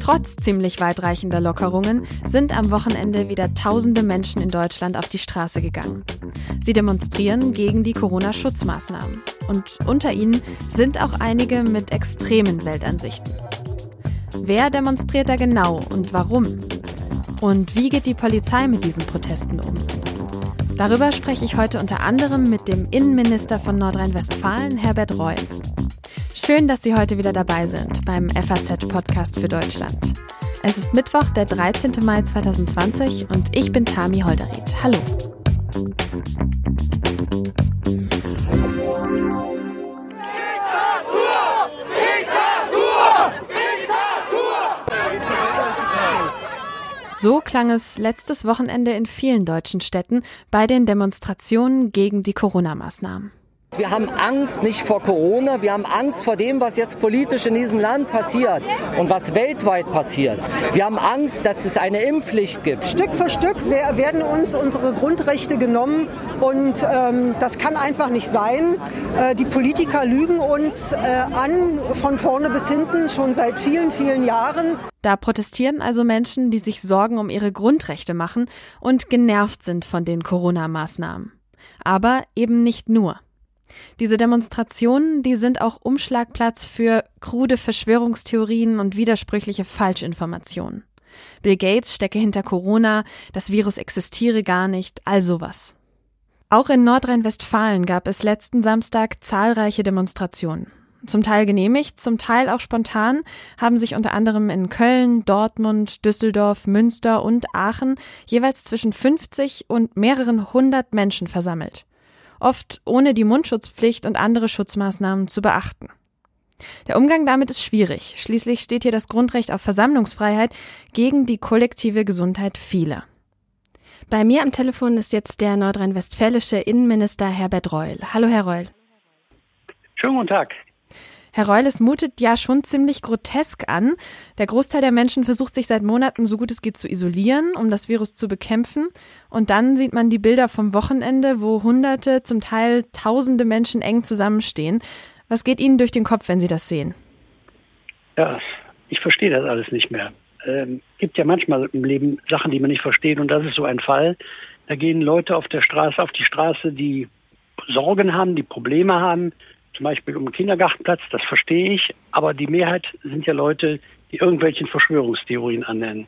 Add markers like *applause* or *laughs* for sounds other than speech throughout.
Trotz ziemlich weitreichender Lockerungen sind am Wochenende wieder tausende Menschen in Deutschland auf die Straße gegangen. Sie demonstrieren gegen die Corona-Schutzmaßnahmen. Und unter ihnen sind auch einige mit extremen Weltansichten. Wer demonstriert da genau und warum? Und wie geht die Polizei mit diesen Protesten um? Darüber spreche ich heute unter anderem mit dem Innenminister von Nordrhein-Westfalen, Herbert Reul. Schön, dass Sie heute wieder dabei sind beim FAZ-Podcast für Deutschland. Es ist Mittwoch, der 13. Mai 2020 und ich bin Tami Holderried. Hallo. So klang es letztes Wochenende in vielen deutschen Städten bei den Demonstrationen gegen die Corona-Maßnahmen. Wir haben Angst nicht vor Corona, wir haben Angst vor dem, was jetzt politisch in diesem Land passiert und was weltweit passiert. Wir haben Angst, dass es eine Impfpflicht gibt. Stück für Stück werden uns unsere Grundrechte genommen und ähm, das kann einfach nicht sein. Äh, die Politiker lügen uns äh, an, von vorne bis hinten, schon seit vielen, vielen Jahren. Da protestieren also Menschen, die sich Sorgen um ihre Grundrechte machen und genervt sind von den Corona-Maßnahmen. Aber eben nicht nur. Diese Demonstrationen, die sind auch Umschlagplatz für krude Verschwörungstheorien und widersprüchliche Falschinformationen. Bill Gates stecke hinter Corona, das Virus existiere gar nicht, all sowas. Auch in Nordrhein-Westfalen gab es letzten Samstag zahlreiche Demonstrationen. Zum Teil genehmigt, zum Teil auch spontan haben sich unter anderem in Köln, Dortmund, Düsseldorf, Münster und Aachen jeweils zwischen 50 und mehreren hundert Menschen versammelt oft ohne die Mundschutzpflicht und andere Schutzmaßnahmen zu beachten. Der Umgang damit ist schwierig. Schließlich steht hier das Grundrecht auf Versammlungsfreiheit gegen die kollektive Gesundheit vieler. Bei mir am Telefon ist jetzt der nordrhein-westfälische Innenminister Herbert Reul. Hallo, Herr Reul. Schönen guten Tag. Herr Reul, es mutet ja schon ziemlich grotesk an. Der Großteil der Menschen versucht sich seit Monaten so gut es geht zu isolieren, um das Virus zu bekämpfen. Und dann sieht man die Bilder vom Wochenende, wo Hunderte, zum Teil Tausende Menschen eng zusammenstehen. Was geht Ihnen durch den Kopf, wenn Sie das sehen? Ja, ich verstehe das alles nicht mehr. Ähm, gibt ja manchmal im Leben Sachen, die man nicht versteht, und das ist so ein Fall. Da gehen Leute auf der Straße, auf die Straße, die Sorgen haben, die Probleme haben, zum Beispiel um einen Kindergartenplatz, das verstehe ich, aber die Mehrheit sind ja Leute, die irgendwelchen Verschwörungstheorien annennen.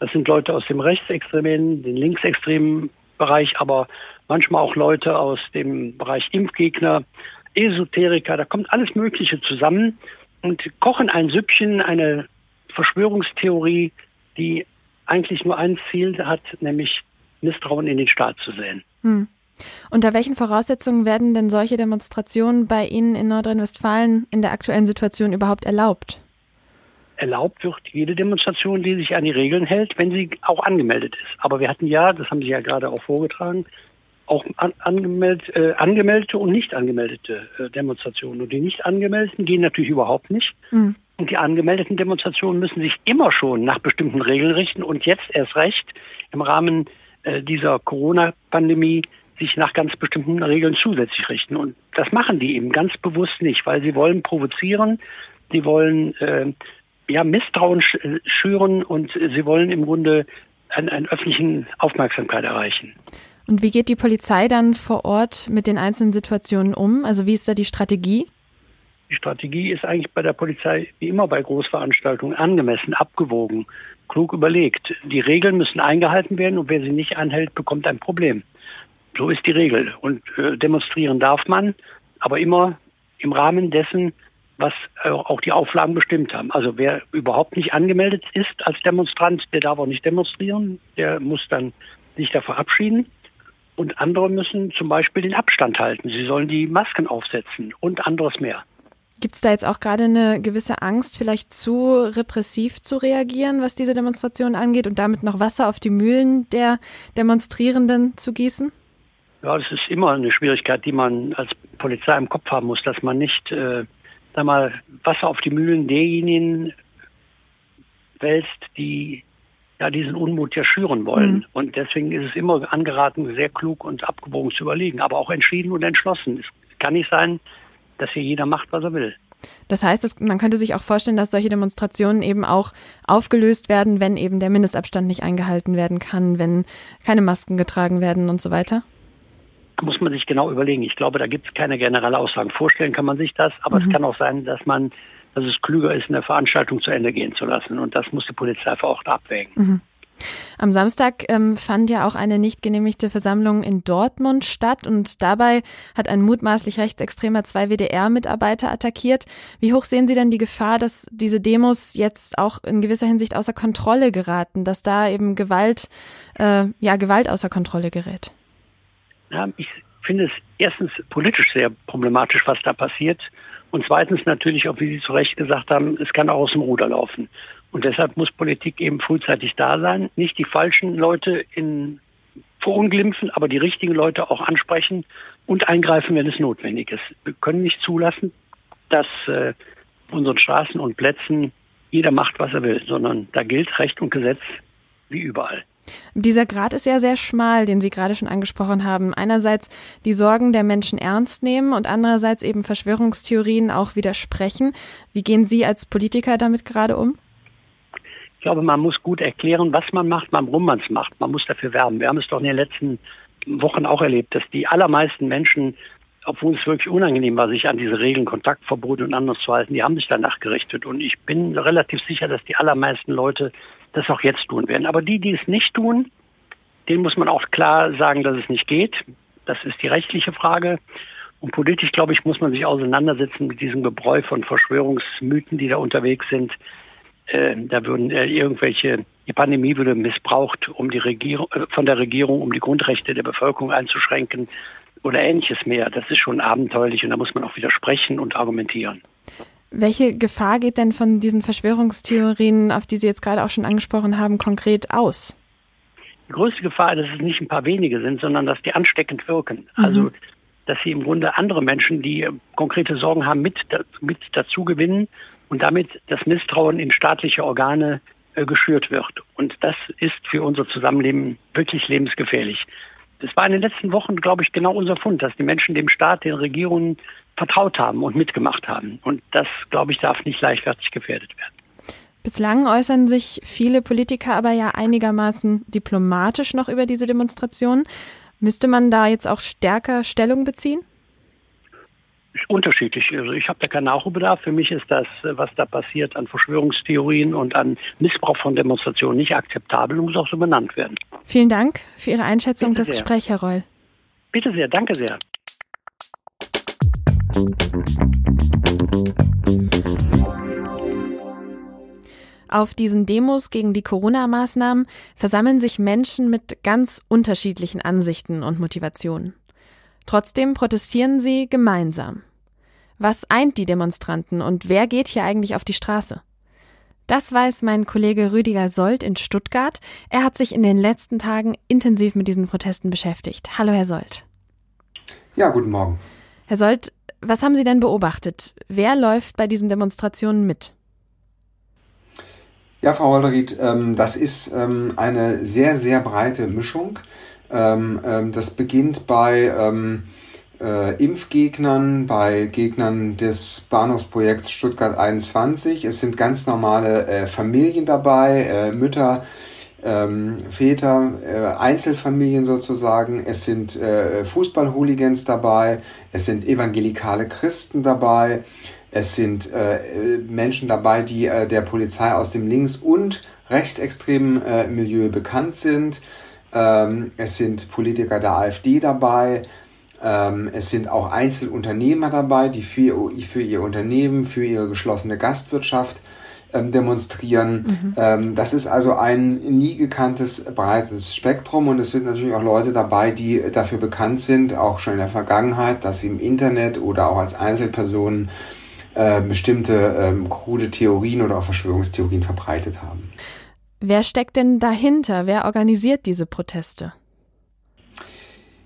Das sind Leute aus dem rechtsextremen, den linksextremen Bereich, aber manchmal auch Leute aus dem Bereich Impfgegner, Esoteriker, da kommt alles Mögliche zusammen und kochen ein Süppchen, eine Verschwörungstheorie, die eigentlich nur ein Ziel hat, nämlich Misstrauen in den Staat zu sehen. Hm. Unter welchen Voraussetzungen werden denn solche Demonstrationen bei Ihnen in Nordrhein-Westfalen in der aktuellen Situation überhaupt erlaubt? Erlaubt wird jede Demonstration, die sich an die Regeln hält, wenn sie auch angemeldet ist. Aber wir hatten ja, das haben Sie ja gerade auch vorgetragen, auch an, angemeld, äh, angemeldete und nicht angemeldete äh, Demonstrationen. Und die nicht angemeldeten gehen natürlich überhaupt nicht. Mhm. Und die angemeldeten Demonstrationen müssen sich immer schon nach bestimmten Regeln richten und jetzt erst recht im Rahmen dieser Corona-Pandemie sich nach ganz bestimmten Regeln zusätzlich richten. Und das machen die eben ganz bewusst nicht, weil sie wollen provozieren, sie wollen äh, ja, Misstrauen schüren und sie wollen im Grunde einen, einen öffentlichen Aufmerksamkeit erreichen. Und wie geht die Polizei dann vor Ort mit den einzelnen Situationen um? Also wie ist da die Strategie? Die Strategie ist eigentlich bei der Polizei wie immer bei Großveranstaltungen angemessen, abgewogen, klug überlegt. Die Regeln müssen eingehalten werden und wer sie nicht einhält, bekommt ein Problem. So ist die Regel. Und äh, demonstrieren darf man, aber immer im Rahmen dessen, was äh, auch die Auflagen bestimmt haben. Also wer überhaupt nicht angemeldet ist als Demonstrant, der darf auch nicht demonstrieren, der muss dann sich da verabschieden. Und andere müssen zum Beispiel den Abstand halten. Sie sollen die Masken aufsetzen und anderes mehr. Gibt es da jetzt auch gerade eine gewisse Angst, vielleicht zu repressiv zu reagieren, was diese Demonstration angeht und damit noch Wasser auf die Mühlen der Demonstrierenden zu gießen? Ja, das ist immer eine Schwierigkeit, die man als Polizei im Kopf haben muss, dass man nicht, äh, sag mal, Wasser auf die Mühlen derjenigen wälzt, die ja diesen Unmut ja schüren wollen. Mhm. Und deswegen ist es immer angeraten, sehr klug und abgewogen zu überlegen, aber auch entschieden und entschlossen. Es kann nicht sein, dass hier jeder macht, was er will. Das heißt, man könnte sich auch vorstellen, dass solche Demonstrationen eben auch aufgelöst werden, wenn eben der Mindestabstand nicht eingehalten werden kann, wenn keine Masken getragen werden und so weiter? Muss man sich genau überlegen. Ich glaube, da gibt es keine generelle Aussagen. Vorstellen kann man sich das, aber mhm. es kann auch sein, dass man, dass es klüger ist, eine Veranstaltung zu Ende gehen zu lassen. Und das muss die Polizei vor Ort abwägen. Mhm. Am Samstag ähm, fand ja auch eine nicht genehmigte Versammlung in Dortmund statt und dabei hat ein mutmaßlich rechtsextremer zwei WDR-Mitarbeiter attackiert. Wie hoch sehen Sie denn die Gefahr, dass diese Demos jetzt auch in gewisser Hinsicht außer Kontrolle geraten, dass da eben Gewalt, äh, ja, Gewalt außer Kontrolle gerät? Ja, ich finde es erstens politisch sehr problematisch, was da passiert. Und zweitens natürlich, auch wie Sie zu Recht gesagt haben, es kann auch aus dem Ruder laufen. Und deshalb muss Politik eben frühzeitig da sein, nicht die falschen Leute in verunglimpfen, aber die richtigen Leute auch ansprechen und eingreifen, wenn es notwendig ist. Wir können nicht zulassen, dass äh, unseren Straßen und Plätzen jeder macht, was er will, sondern da gilt Recht und Gesetz wie überall. Dieser Grad ist ja sehr schmal, den Sie gerade schon angesprochen haben. Einerseits die Sorgen der Menschen ernst nehmen und andererseits eben Verschwörungstheorien auch widersprechen. Wie gehen Sie als Politiker damit gerade um? Ich glaube, man muss gut erklären, was man macht, warum man es macht. Man muss dafür werben. Wir haben es doch in den letzten Wochen auch erlebt, dass die allermeisten Menschen, obwohl es wirklich unangenehm war, sich an diese Regeln, Kontaktverbote und anderes zu halten, die haben sich danach gerichtet. Und ich bin relativ sicher, dass die allermeisten Leute das auch jetzt tun werden. Aber die, die es nicht tun, denen muss man auch klar sagen, dass es nicht geht. Das ist die rechtliche Frage. Und politisch, glaube ich, muss man sich auseinandersetzen mit diesem Gebräu von Verschwörungsmythen, die da unterwegs sind. Äh, da würden äh, irgendwelche, die Pandemie würde missbraucht, um die Regierung, äh, von der Regierung, um die Grundrechte der Bevölkerung einzuschränken oder ähnliches mehr. Das ist schon abenteuerlich und da muss man auch widersprechen und argumentieren. Welche Gefahr geht denn von diesen Verschwörungstheorien, auf die Sie jetzt gerade auch schon angesprochen haben, konkret aus? Die größte Gefahr, dass es nicht ein paar wenige sind, sondern dass die ansteckend wirken. Mhm. Also, dass sie im Grunde andere Menschen, die konkrete Sorgen haben, mit, mit dazu gewinnen und damit das Misstrauen in staatliche Organe äh, geschürt wird. Und das ist für unser Zusammenleben wirklich lebensgefährlich. Das war in den letzten Wochen, glaube ich, genau unser Fund, dass die Menschen dem Staat, den Regierungen vertraut haben und mitgemacht haben. Und das, glaube ich, darf nicht leichtfertig gefährdet werden. Bislang äußern sich viele Politiker aber ja einigermaßen diplomatisch noch über diese Demonstration. Müsste man da jetzt auch stärker Stellung beziehen? Unterschiedlich. Also ich habe da keinen Nachholbedarf. Für mich ist das, was da passiert an Verschwörungstheorien und an Missbrauch von Demonstrationen nicht akzeptabel und muss auch so benannt werden. Vielen Dank für Ihre Einschätzung und das sehr. Gespräch, Herr Reul. Bitte sehr, danke sehr. Auf diesen Demos gegen die Corona-Maßnahmen versammeln sich Menschen mit ganz unterschiedlichen Ansichten und Motivationen. Trotzdem protestieren sie gemeinsam. Was eint die Demonstranten und wer geht hier eigentlich auf die Straße? Das weiß mein Kollege Rüdiger Sold in Stuttgart. Er hat sich in den letzten Tagen intensiv mit diesen Protesten beschäftigt. Hallo, Herr Sold. Ja, guten Morgen. Herr Sold, was haben Sie denn beobachtet? Wer läuft bei diesen Demonstrationen mit? Ja, Frau Holderried, ähm, das ist ähm, eine sehr, sehr breite Mischung. Ähm, ähm, das beginnt bei ähm, äh, Impfgegnern, bei Gegnern des Bahnhofsprojekts Stuttgart 21. Es sind ganz normale äh, Familien dabei, äh, Mütter, ähm, Väter, äh, Einzelfamilien sozusagen. Es sind äh, Fußballhooligans dabei, es sind evangelikale Christen dabei, es sind äh, Menschen dabei, die äh, der Polizei aus dem links- und rechtsextremen Milieu bekannt sind. Ähm, es sind Politiker der AfD dabei. Ähm, es sind auch Einzelunternehmer dabei, die für, für ihr Unternehmen, für ihre geschlossene Gastwirtschaft ähm, demonstrieren. Mhm. Ähm, das ist also ein nie gekanntes breites Spektrum und es sind natürlich auch Leute dabei, die dafür bekannt sind, auch schon in der Vergangenheit, dass sie im Internet oder auch als Einzelpersonen äh, bestimmte ähm, krude Theorien oder auch Verschwörungstheorien verbreitet haben. Wer steckt denn dahinter? Wer organisiert diese Proteste?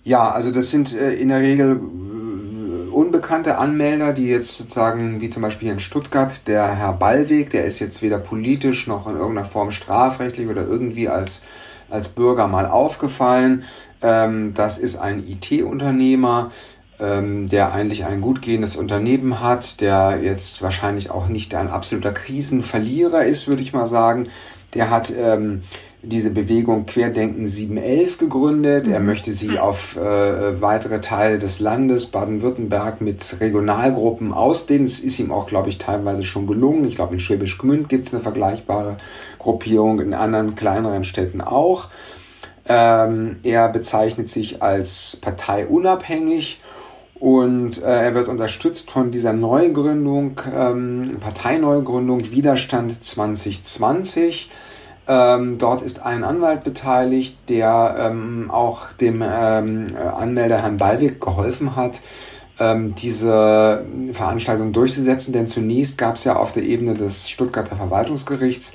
Ja, also das sind äh, in der Regel äh, unbekannte Anmelder, die jetzt sozusagen, wie zum Beispiel in Stuttgart, der Herr Ballweg, der ist jetzt weder politisch noch in irgendeiner Form strafrechtlich oder irgendwie als, als Bürger mal aufgefallen. Ähm, das ist ein IT-Unternehmer, ähm, der eigentlich ein gut gehendes Unternehmen hat, der jetzt wahrscheinlich auch nicht ein absoluter Krisenverlierer ist, würde ich mal sagen. Der hat ähm, diese Bewegung Querdenken 711 gegründet. Mhm. Er möchte sie auf äh, weitere Teile des Landes Baden-Württemberg mit Regionalgruppen ausdehnen. Es ist ihm auch, glaube ich, teilweise schon gelungen. Ich glaube, in Schwäbisch Gmünd gibt es eine vergleichbare Gruppierung, in anderen kleineren Städten auch. Ähm, er bezeichnet sich als parteiunabhängig und äh, er wird unterstützt von dieser Neugründung, ähm, Parteineugründung Widerstand 2020. Ähm, dort ist ein Anwalt beteiligt, der ähm, auch dem ähm, Anmelder Herrn Ballweg geholfen hat, ähm, diese Veranstaltung durchzusetzen. Denn zunächst gab es ja auf der Ebene des Stuttgarter Verwaltungsgerichts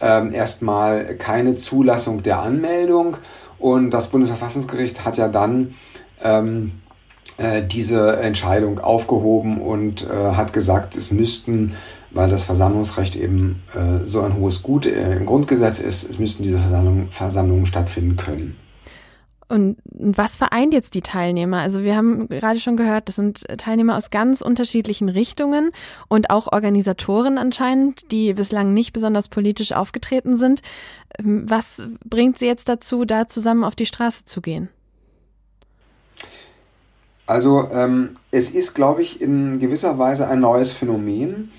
ähm, erstmal keine Zulassung der Anmeldung. Und das Bundesverfassungsgericht hat ja dann ähm, äh, diese Entscheidung aufgehoben und äh, hat gesagt, es müssten weil das Versammlungsrecht eben äh, so ein hohes Gut äh, im Grundgesetz ist, es müssten diese Versammlung, Versammlungen stattfinden können. Und was vereint jetzt die Teilnehmer? Also wir haben gerade schon gehört, das sind Teilnehmer aus ganz unterschiedlichen Richtungen und auch Organisatoren anscheinend, die bislang nicht besonders politisch aufgetreten sind. Ähm, was bringt sie jetzt dazu, da zusammen auf die Straße zu gehen? Also ähm, es ist, glaube ich, in gewisser Weise ein neues Phänomen.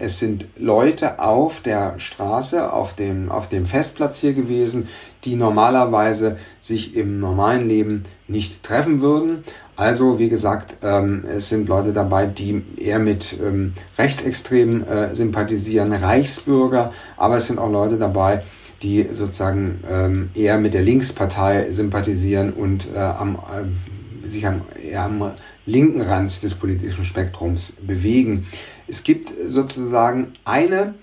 Es sind Leute auf der Straße, auf dem, auf dem Festplatz hier gewesen, die normalerweise sich im normalen Leben nicht treffen würden. Also, wie gesagt, ähm, es sind Leute dabei, die eher mit ähm, Rechtsextremen äh, sympathisieren, Reichsbürger, aber es sind auch Leute dabei, die sozusagen ähm, eher mit der Linkspartei sympathisieren und äh, am, äh, sich am, eher am linken Rand des politischen Spektrums bewegen. Es gibt sozusagen eine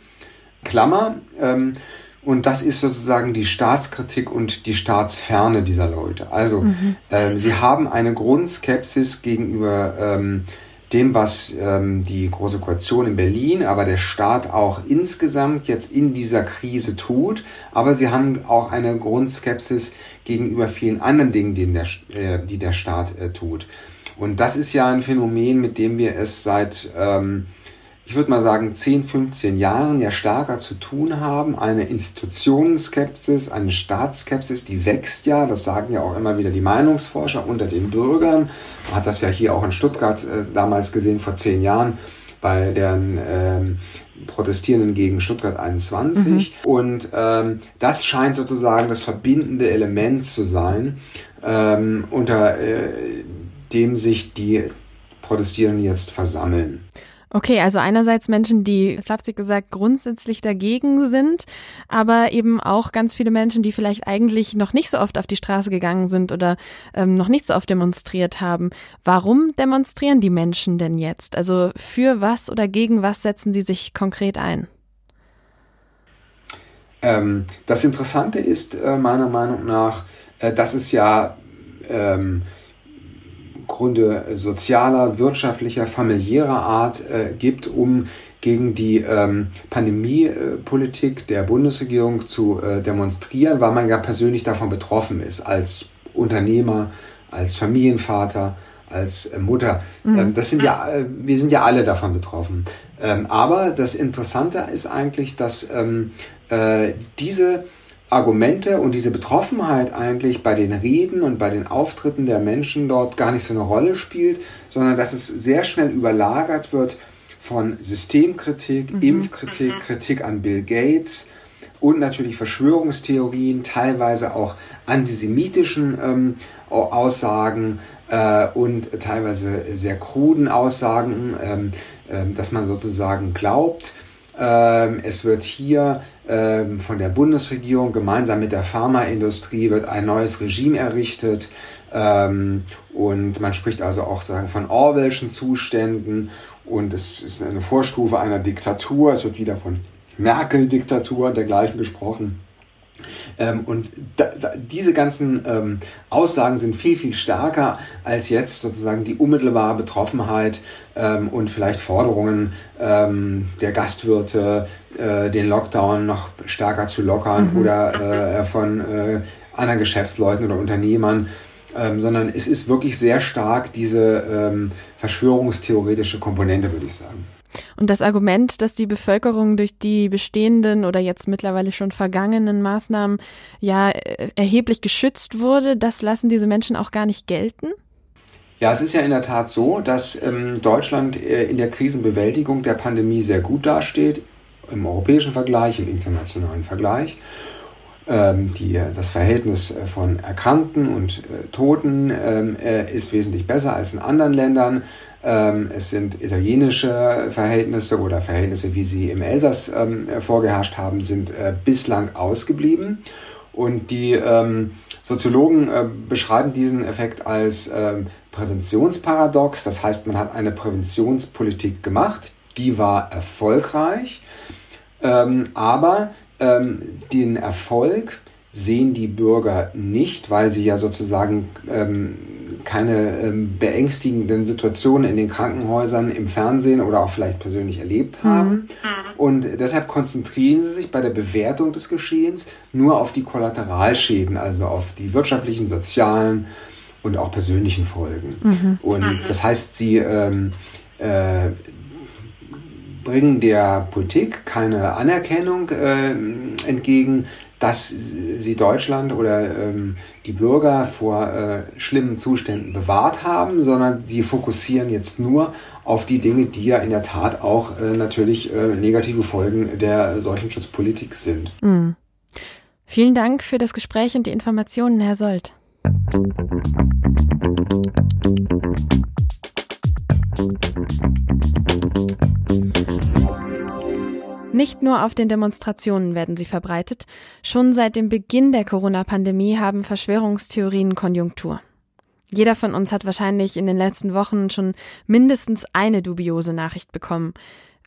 Klammer ähm, und das ist sozusagen die Staatskritik und die Staatsferne dieser Leute. Also mhm. ähm, sie haben eine Grundskepsis gegenüber ähm, dem, was ähm, die Große Koalition in Berlin, aber der Staat auch insgesamt jetzt in dieser Krise tut. Aber sie haben auch eine Grundskepsis gegenüber vielen anderen Dingen, die der, äh, die der Staat äh, tut. Und das ist ja ein Phänomen, mit dem wir es seit ähm, ich würde mal sagen, 10, 15 Jahren ja stärker zu tun haben. Eine Institutionenskepsis, eine Staatsskepsis, die wächst ja. Das sagen ja auch immer wieder die Meinungsforscher unter den Bürgern. Man hat das ja hier auch in Stuttgart äh, damals gesehen, vor zehn Jahren, bei den ähm, Protestierenden gegen Stuttgart 21. Mhm. Und ähm, das scheint sozusagen das verbindende Element zu sein, ähm, unter äh, dem sich die Protestierenden jetzt versammeln. Okay, also einerseits Menschen, die flapsig gesagt grundsätzlich dagegen sind, aber eben auch ganz viele Menschen, die vielleicht eigentlich noch nicht so oft auf die Straße gegangen sind oder ähm, noch nicht so oft demonstriert haben. Warum demonstrieren die Menschen denn jetzt? Also für was oder gegen was setzen sie sich konkret ein? Ähm, das Interessante ist äh, meiner Meinung nach, äh, dass es ja ähm, Gründe sozialer, wirtschaftlicher, familiärer Art äh, gibt, um gegen die ähm, Pandemiepolitik der Bundesregierung zu äh, demonstrieren, weil man ja persönlich davon betroffen ist, als Unternehmer, als Familienvater, als äh, Mutter. Mhm. Ähm, das sind ja, äh, wir sind ja alle davon betroffen. Ähm, aber das Interessante ist eigentlich, dass ähm, äh, diese Argumente und diese Betroffenheit eigentlich bei den Reden und bei den Auftritten der Menschen dort gar nicht so eine Rolle spielt, sondern dass es sehr schnell überlagert wird von Systemkritik, mhm. Impfkritik, mhm. Kritik an Bill Gates und natürlich Verschwörungstheorien, teilweise auch antisemitischen ähm, Aussagen äh, und teilweise sehr kruden Aussagen, ähm, äh, dass man sozusagen glaubt, es wird hier ähm, von der Bundesregierung gemeinsam mit der Pharmaindustrie wird ein neues Regime errichtet. Ähm, und man spricht also auch sagen, von Orwellschen Zuständen und es ist eine Vorstufe einer Diktatur. Es wird wieder von Merkel-Diktatur und dergleichen gesprochen. Ähm, und da, da, diese ganzen ähm, Aussagen sind viel, viel stärker als jetzt sozusagen die unmittelbare Betroffenheit ähm, und vielleicht Forderungen ähm, der Gastwirte, äh, den Lockdown noch stärker zu lockern mhm. oder äh, von äh, anderen Geschäftsleuten oder Unternehmern. Ähm, sondern es ist wirklich sehr stark diese ähm, verschwörungstheoretische Komponente, würde ich sagen. Und das Argument, dass die Bevölkerung durch die bestehenden oder jetzt mittlerweile schon vergangenen Maßnahmen ja äh, erheblich geschützt wurde, das lassen diese Menschen auch gar nicht gelten? Ja, es ist ja in der Tat so, dass ähm, Deutschland äh, in der Krisenbewältigung der Pandemie sehr gut dasteht, im europäischen Vergleich, im internationalen Vergleich. Ähm, die, das Verhältnis äh, von Erkrankten und äh, Toten ähm, äh, ist wesentlich besser als in anderen Ländern. Ähm, es sind italienische Verhältnisse oder Verhältnisse, wie sie im Elsass ähm, vorgeherrscht haben, sind äh, bislang ausgeblieben. Und die ähm, Soziologen äh, beschreiben diesen Effekt als Präventionsparadox. Das heißt, man hat eine Präventionspolitik gemacht, die war erfolgreich, aber den Erfolg sehen die Bürger nicht, weil sie ja sozusagen keine ähm, beängstigenden Situationen in den Krankenhäusern im Fernsehen oder auch vielleicht persönlich erlebt haben. Mhm. Und deshalb konzentrieren sie sich bei der Bewertung des Geschehens nur auf die Kollateralschäden, also auf die wirtschaftlichen, sozialen und auch persönlichen Folgen. Mhm. Und das heißt, sie ähm, äh, bringen der Politik keine Anerkennung äh, entgegen, dass sie Deutschland oder ähm, die Bürger vor äh, schlimmen Zuständen bewahrt haben, sondern sie fokussieren jetzt nur auf die Dinge, die ja in der Tat auch äh, natürlich äh, negative Folgen der solchen Schutzpolitik sind. Mhm. Vielen Dank für das Gespräch und die Informationen, Herr Sold. Nicht nur auf den Demonstrationen werden sie verbreitet, schon seit dem Beginn der Corona-Pandemie haben Verschwörungstheorien Konjunktur. Jeder von uns hat wahrscheinlich in den letzten Wochen schon mindestens eine dubiose Nachricht bekommen.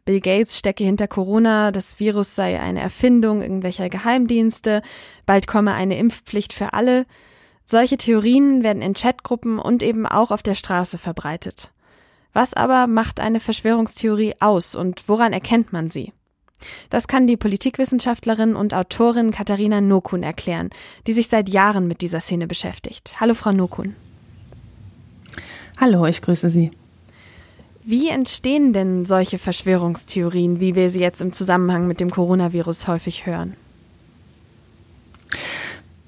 Bill Gates stecke hinter Corona, das Virus sei eine Erfindung irgendwelcher Geheimdienste, bald komme eine Impfpflicht für alle. Solche Theorien werden in Chatgruppen und eben auch auf der Straße verbreitet. Was aber macht eine Verschwörungstheorie aus und woran erkennt man sie? Das kann die Politikwissenschaftlerin und Autorin Katharina Nokun erklären, die sich seit Jahren mit dieser Szene beschäftigt. Hallo, Frau Nokun. Hallo, ich grüße Sie. Wie entstehen denn solche Verschwörungstheorien, wie wir sie jetzt im Zusammenhang mit dem Coronavirus häufig hören?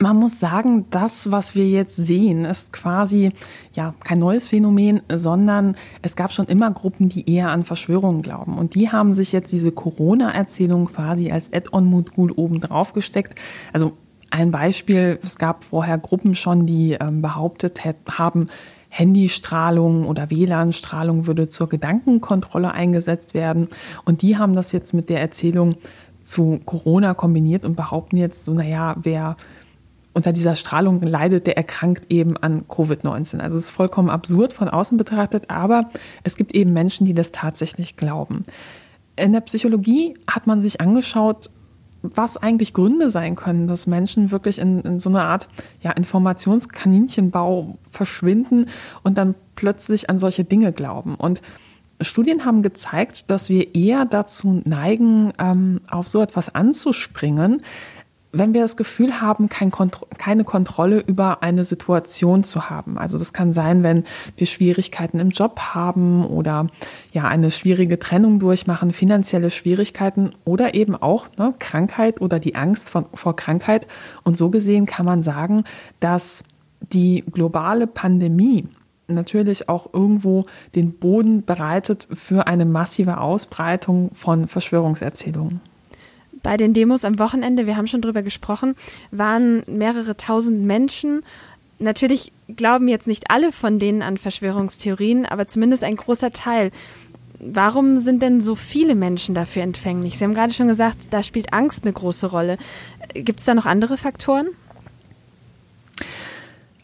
Man muss sagen, das, was wir jetzt sehen, ist quasi ja kein neues Phänomen, sondern es gab schon immer Gruppen, die eher an Verschwörungen glauben. Und die haben sich jetzt diese Corona-Erzählung quasi als Add-on-Modul oben drauf gesteckt. Also ein Beispiel, es gab vorher Gruppen schon, die ähm, behauptet haben, Handystrahlung oder WLAN-Strahlung würde zur Gedankenkontrolle eingesetzt werden. Und die haben das jetzt mit der Erzählung zu Corona kombiniert und behaupten jetzt so, naja, wer unter dieser Strahlung leidet, der erkrankt eben an Covid-19. Also es ist vollkommen absurd von außen betrachtet, aber es gibt eben Menschen, die das tatsächlich glauben. In der Psychologie hat man sich angeschaut, was eigentlich Gründe sein können, dass Menschen wirklich in, in so eine Art ja, Informationskaninchenbau verschwinden und dann plötzlich an solche Dinge glauben. Und Studien haben gezeigt, dass wir eher dazu neigen, ähm, auf so etwas anzuspringen, wenn wir das Gefühl haben, kein Kontro keine Kontrolle über eine Situation zu haben. Also das kann sein, wenn wir Schwierigkeiten im Job haben oder ja eine schwierige Trennung durchmachen, finanzielle Schwierigkeiten oder eben auch ne, Krankheit oder die Angst von, vor Krankheit. Und so gesehen kann man sagen, dass die globale Pandemie natürlich auch irgendwo den Boden bereitet für eine massive Ausbreitung von Verschwörungserzählungen. Bei den Demos am Wochenende, wir haben schon drüber gesprochen, waren mehrere tausend Menschen. Natürlich glauben jetzt nicht alle von denen an Verschwörungstheorien, aber zumindest ein großer Teil. Warum sind denn so viele Menschen dafür empfänglich? Sie haben gerade schon gesagt, da spielt Angst eine große Rolle. Gibt es da noch andere Faktoren?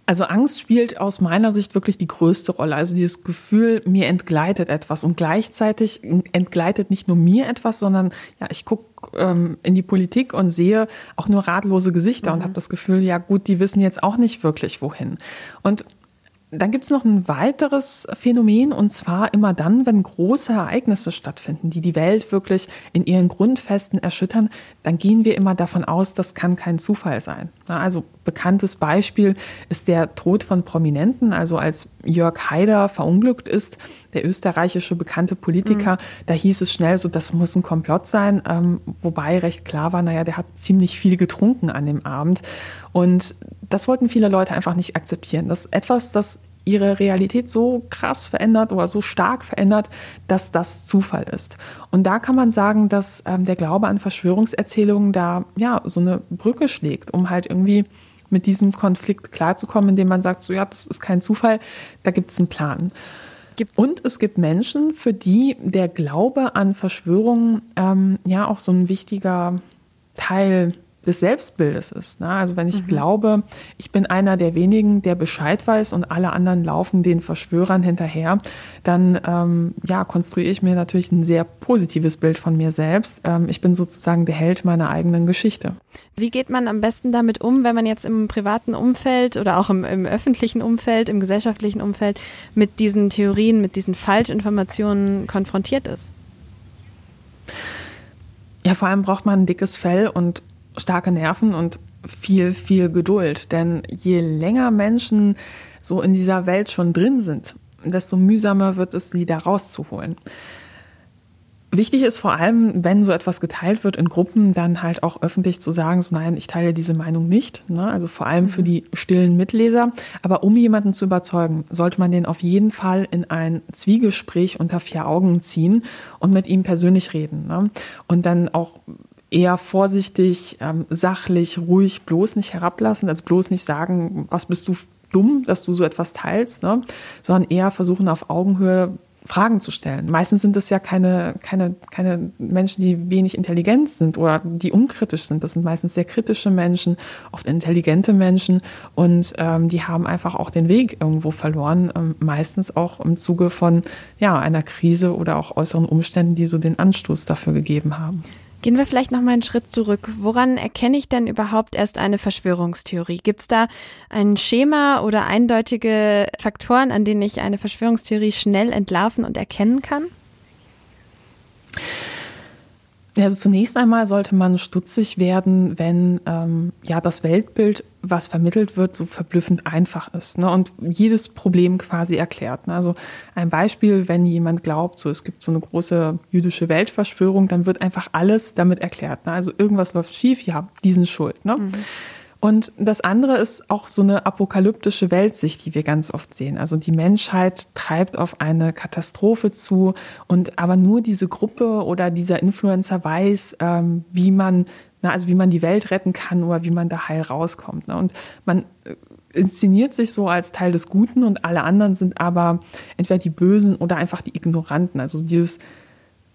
Also Angst spielt aus meiner Sicht wirklich die größte Rolle. Also dieses Gefühl, mir entgleitet etwas und gleichzeitig entgleitet nicht nur mir etwas, sondern ja, ich gucke ähm, in die Politik und sehe auch nur ratlose Gesichter mhm. und habe das Gefühl, ja gut, die wissen jetzt auch nicht wirklich wohin. Und dann gibt es noch ein weiteres Phänomen und zwar immer dann, wenn große Ereignisse stattfinden, die die Welt wirklich in ihren Grundfesten erschüttern, dann gehen wir immer davon aus, das kann kein Zufall sein. Also bekanntes Beispiel ist der Tod von Prominenten, also als Jörg Haider verunglückt ist, der österreichische bekannte Politiker, mhm. da hieß es schnell so, das muss ein Komplott sein, ähm, wobei recht klar war, naja, der hat ziemlich viel getrunken an dem Abend und das wollten viele Leute einfach nicht akzeptieren. Das ist etwas, das ihre Realität so krass verändert oder so stark verändert, dass das Zufall ist. Und da kann man sagen, dass ähm, der Glaube an Verschwörungserzählungen da ja so eine Brücke schlägt, um halt irgendwie mit diesem Konflikt klarzukommen, indem man sagt, so ja, das ist kein Zufall, da gibt es einen Plan. Und es gibt Menschen, für die der Glaube an Verschwörungen ähm, ja auch so ein wichtiger Teil des Selbstbildes ist. Ne? Also wenn ich mhm. glaube, ich bin einer der wenigen, der Bescheid weiß und alle anderen laufen den Verschwörern hinterher, dann ähm, ja, konstruiere ich mir natürlich ein sehr positives Bild von mir selbst. Ähm, ich bin sozusagen der Held meiner eigenen Geschichte. Wie geht man am besten damit um, wenn man jetzt im privaten Umfeld oder auch im, im öffentlichen Umfeld, im gesellschaftlichen Umfeld mit diesen Theorien, mit diesen Falschinformationen konfrontiert ist? Ja, vor allem braucht man ein dickes Fell und starke Nerven und viel, viel Geduld. Denn je länger Menschen so in dieser Welt schon drin sind, desto mühsamer wird es, sie da rauszuholen. Wichtig ist vor allem, wenn so etwas geteilt wird in Gruppen, dann halt auch öffentlich zu sagen, so nein, ich teile diese Meinung nicht. Ne? Also vor allem für die stillen Mitleser. Aber um jemanden zu überzeugen, sollte man den auf jeden Fall in ein Zwiegespräch unter vier Augen ziehen und mit ihm persönlich reden. Ne? Und dann auch eher vorsichtig, ähm, sachlich, ruhig, bloß nicht herablassen, also bloß nicht sagen, was bist du dumm, dass du so etwas teilst, ne? sondern eher versuchen auf Augenhöhe Fragen zu stellen. Meistens sind es ja keine, keine, keine Menschen, die wenig intelligent sind oder die unkritisch sind. Das sind meistens sehr kritische Menschen, oft intelligente Menschen und ähm, die haben einfach auch den Weg irgendwo verloren, ähm, meistens auch im Zuge von ja, einer Krise oder auch äußeren Umständen, die so den Anstoß dafür gegeben haben. Gehen wir vielleicht noch mal einen Schritt zurück. Woran erkenne ich denn überhaupt erst eine Verschwörungstheorie? Gibt es da ein Schema oder eindeutige Faktoren, an denen ich eine Verschwörungstheorie schnell entlarven und erkennen kann? Also zunächst einmal sollte man stutzig werden, wenn ähm, ja das Weltbild, was vermittelt wird, so verblüffend einfach ist ne, und jedes Problem quasi erklärt. Ne. Also ein Beispiel, wenn jemand glaubt, so es gibt so eine große jüdische Weltverschwörung, dann wird einfach alles damit erklärt. Ne. Also irgendwas läuft schief, ja, diesen Schuld. Ne. Mhm. Und das andere ist auch so eine apokalyptische Weltsicht, die wir ganz oft sehen. Also die Menschheit treibt auf eine Katastrophe zu und aber nur diese Gruppe oder dieser Influencer weiß, ähm, wie man, na, also wie man die Welt retten kann oder wie man da heil rauskommt. Ne? Und man äh, inszeniert sich so als Teil des Guten und alle anderen sind aber entweder die Bösen oder einfach die Ignoranten. Also dieses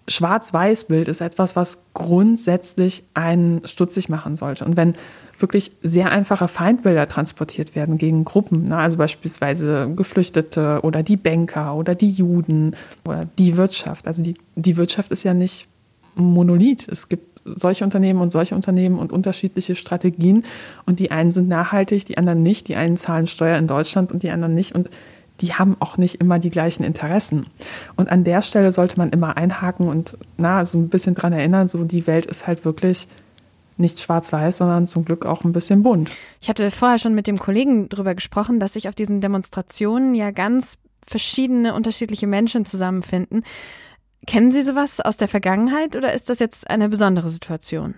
Schwarz-Weiß-Bild ist etwas, was grundsätzlich einen stutzig machen sollte. Und wenn wirklich sehr einfache Feindbilder transportiert werden gegen Gruppen, ne? also beispielsweise Geflüchtete oder die Banker oder die Juden oder die Wirtschaft. Also die, die Wirtschaft ist ja nicht Monolith. Es gibt solche Unternehmen und solche Unternehmen und unterschiedliche Strategien und die einen sind nachhaltig, die anderen nicht, die einen zahlen Steuer in Deutschland und die anderen nicht und die haben auch nicht immer die gleichen Interessen. Und an der Stelle sollte man immer einhaken und na, so ein bisschen dran erinnern, so die Welt ist halt wirklich nicht schwarz-weiß, sondern zum Glück auch ein bisschen bunt. Ich hatte vorher schon mit dem Kollegen darüber gesprochen, dass sich auf diesen Demonstrationen ja ganz verschiedene unterschiedliche Menschen zusammenfinden. Kennen Sie sowas aus der Vergangenheit oder ist das jetzt eine besondere Situation?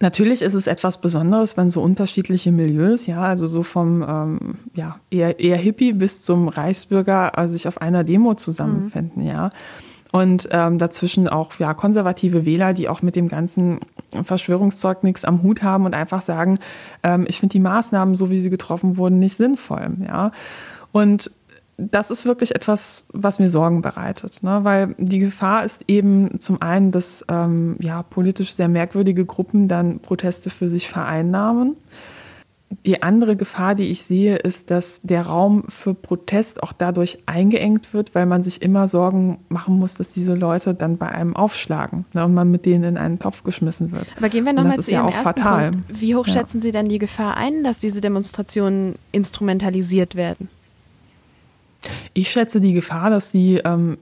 Natürlich ist es etwas Besonderes, wenn so unterschiedliche Milieus, ja, also so vom ähm, ja, eher, eher Hippie bis zum Reichsbürger äh, sich auf einer Demo zusammenfinden, mhm. ja und ähm, dazwischen auch ja konservative Wähler, die auch mit dem ganzen Verschwörungszeug nichts am Hut haben und einfach sagen, ähm, ich finde die Maßnahmen, so wie sie getroffen wurden, nicht sinnvoll. Ja, und das ist wirklich etwas, was mir Sorgen bereitet, ne? weil die Gefahr ist eben zum einen, dass ähm, ja politisch sehr merkwürdige Gruppen dann Proteste für sich vereinnahmen Die andere Gefahr, die ich sehe, ist, dass der Raum für Protest auch dadurch eingeengt wird, weil man sich immer Sorgen machen muss, dass diese Leute dann bei einem aufschlagen ne, und man mit denen in einen Topf geschmissen wird. Aber gehen wir nochmal zu Ihrem ja ersten fatal. Punkt. Wie hoch ja. schätzen Sie denn die Gefahr ein, dass diese Demonstrationen instrumentalisiert werden? Ich schätze die Gefahr, dass sie ähm,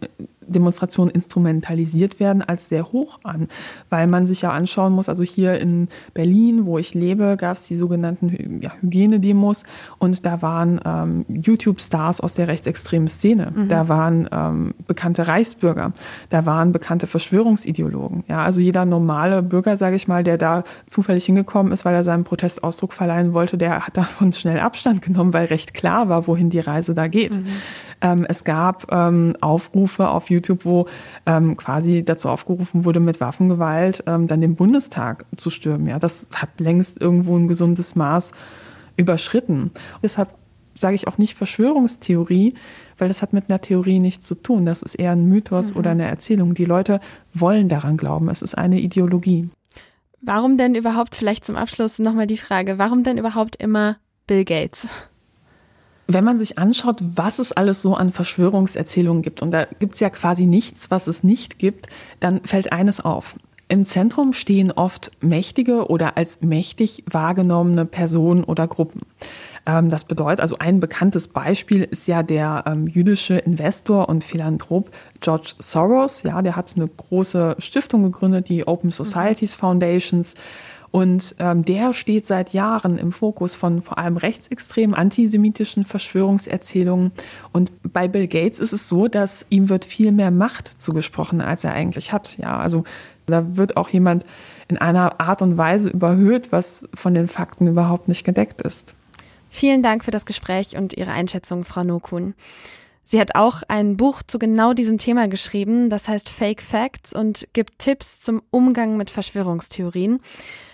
Demonstrationen instrumentalisiert werden, als sehr hoch an, weil man sich ja anschauen muss, also hier in Berlin, wo ich lebe, gab es die sogenannten ja, Hygienedemos und da waren ähm, YouTube-Stars aus der rechtsextremen Szene, mhm. da waren ähm, bekannte Reichsbürger, da waren bekannte Verschwörungsideologen. Ja, also jeder normale Bürger, sage ich mal, der da zufällig hingekommen ist, weil er seinem Protest Ausdruck verleihen wollte, der hat davon *laughs* schnell Abstand genommen, weil recht klar war, wohin die Reise da geht. Mhm. Ähm, es gab ähm, Aufrufe auf YouTube, wo ähm, quasi dazu aufgerufen wurde, mit Waffengewalt ähm, dann den Bundestag zu stürmen. Ja, das hat längst irgendwo ein gesundes Maß überschritten. Deshalb sage ich auch nicht Verschwörungstheorie, weil das hat mit einer Theorie nichts zu tun. Das ist eher ein Mythos mhm. oder eine Erzählung. Die Leute wollen daran glauben. Es ist eine Ideologie. Warum denn überhaupt, vielleicht zum Abschluss nochmal die Frage, warum denn überhaupt immer Bill Gates? Wenn man sich anschaut, was es alles so an Verschwörungserzählungen gibt, und da gibt es ja quasi nichts, was es nicht gibt, dann fällt eines auf. Im Zentrum stehen oft mächtige oder als mächtig wahrgenommene Personen oder Gruppen. Ähm, das bedeutet, also ein bekanntes Beispiel ist ja der ähm, jüdische Investor und Philanthrop George Soros. Ja, der hat eine große Stiftung gegründet, die Open Societies Foundations. Und ähm, der steht seit Jahren im Fokus von vor allem rechtsextremen antisemitischen Verschwörungserzählungen. Und bei Bill Gates ist es so, dass ihm wird viel mehr Macht zugesprochen, als er eigentlich hat. Ja, also da wird auch jemand in einer Art und Weise überhöht, was von den Fakten überhaupt nicht gedeckt ist. Vielen Dank für das Gespräch und Ihre Einschätzung, Frau Nokun. Sie hat auch ein Buch zu genau diesem Thema geschrieben, das heißt Fake Facts und gibt Tipps zum Umgang mit Verschwörungstheorien.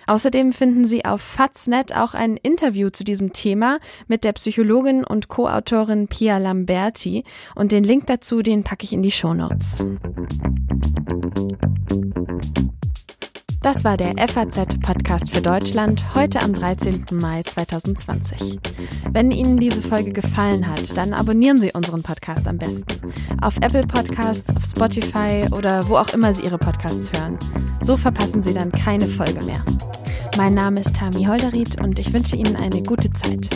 Außerdem finden Sie auf Faznet auch ein Interview zu diesem Thema mit der Psychologin und Co-Autorin Pia Lamberti und den Link dazu, den packe ich in die Show Notes. Das war der FAZ-Podcast für Deutschland heute am 13. Mai 2020. Wenn Ihnen diese Folge gefallen hat, dann abonnieren Sie unseren Podcast am besten. Auf Apple Podcasts, auf Spotify oder wo auch immer Sie Ihre Podcasts hören. So verpassen Sie dann keine Folge mehr. Mein Name ist Tami Holderried und ich wünsche Ihnen eine gute Zeit.